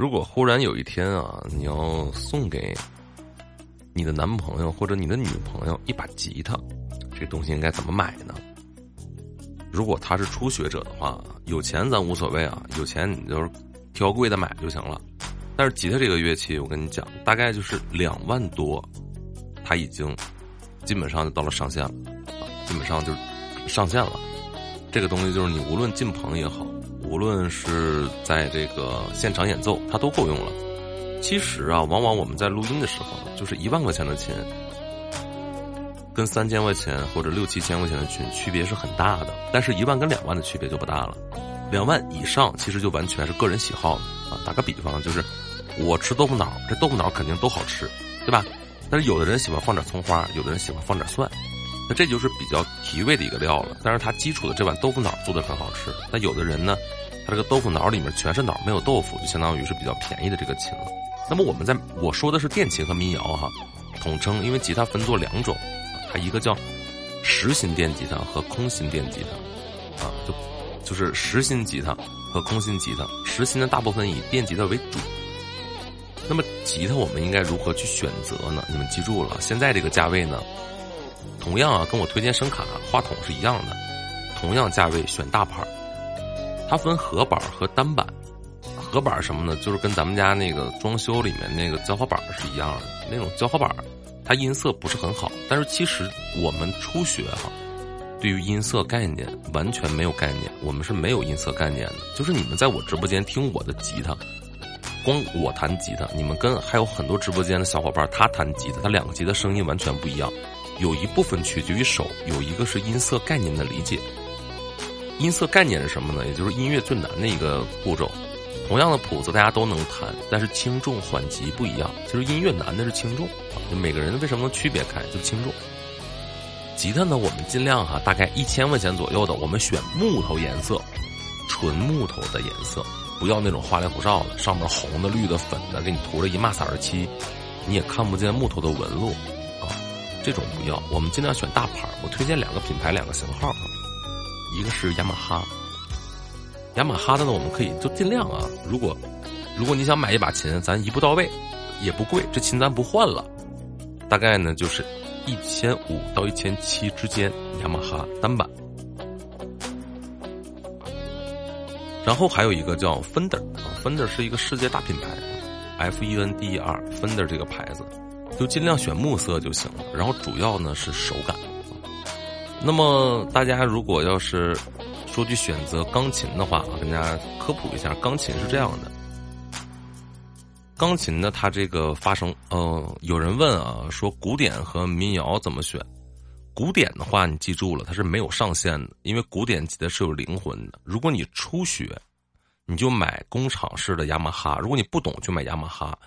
如果忽然有一天啊，你要送给你的男朋友或者你的女朋友一把吉他，这东西应该怎么买呢？如果他是初学者的话，有钱咱无所谓啊，有钱你就是挑贵的买就行了。但是吉他这个乐器，我跟你讲，大概就是两万多，它已经基本上就到了上限了，基本上就是上限了。这个东西就是你无论进棚也好，无论是在这个现场演奏，它都够用了。其实啊，往往我们在录音的时候，就是一万块钱的琴。跟三千块钱或者六七千块钱的琴区别是很大的，但是一万跟两万的区别就不大了。两万以上其实就完全是个人喜好啊。打个比方，就是我吃豆腐脑，这豆腐脑肯定都好吃，对吧？但是有的人喜欢放点葱花，有的人喜欢放点蒜，那这就是比较提味的一个料了。但是它基础的这碗豆腐脑做的很好吃。那有的人呢，他这个豆腐脑里面全是脑，没有豆腐，就相当于是比较便宜的这个琴了。那么我们在我说的是电琴和民谣哈，统称，因为吉他分作两种。它一个叫实心电吉他和空心电吉他，啊，就就是实心吉他和空心吉他。实心的大部分以电吉他为主。那么吉他我们应该如何去选择呢？你们记住了，现在这个价位呢，同样啊，跟我推荐声卡、话筒是一样的，同样价位选大牌它分合板和单板。合板什么呢？就是跟咱们家那个装修里面那个胶合板是一样的，那种胶合板。它音色不是很好，但是其实我们初学哈，对于音色概念完全没有概念，我们是没有音色概念的。就是你们在我直播间听我的吉他，光我弹吉他，你们跟还有很多直播间的小伙伴他弹吉他，他两个吉他声音完全不一样。有一部分取决于手，有一个是音色概念的理解。音色概念是什么呢？也就是音乐最难的一个步骤。同样的谱子大家都能弹，但是轻重缓急不一样。其实音乐难的是轻重，就每个人为什么能区别开，就轻重。吉他呢，我们尽量哈，大概一千块钱左右的，我们选木头颜色，纯木头的颜色，不要那种花里胡哨的，上面红的、绿的、粉的，给你涂了一嘛色的漆，你也看不见木头的纹路。这种不要，我们尽量选大牌。我推荐两个品牌，两个型号，一个是雅马哈。雅马哈的呢，我们可以就尽量啊。如果如果你想买一把琴，咱一步到位，也不贵，这琴咱不换了，大概呢就是一千五到一千七之间。雅马哈单板，然后还有一个叫 Fender 啊，Fender 是一个世界大品牌，F E N D E R Fender 这个牌子，就尽量选木色就行了。然后主要呢是手感。那么大家如果要是。说句选择钢琴的话啊，跟大家科普一下，钢琴是这样的。钢琴呢，它这个发声，呃，有人问啊，说古典和民谣怎么选？古典的话，你记住了，它是没有上限的，因为古典吉他是有灵魂的。如果你初学，你就买工厂式的雅马哈；如果你不懂，就买雅马哈。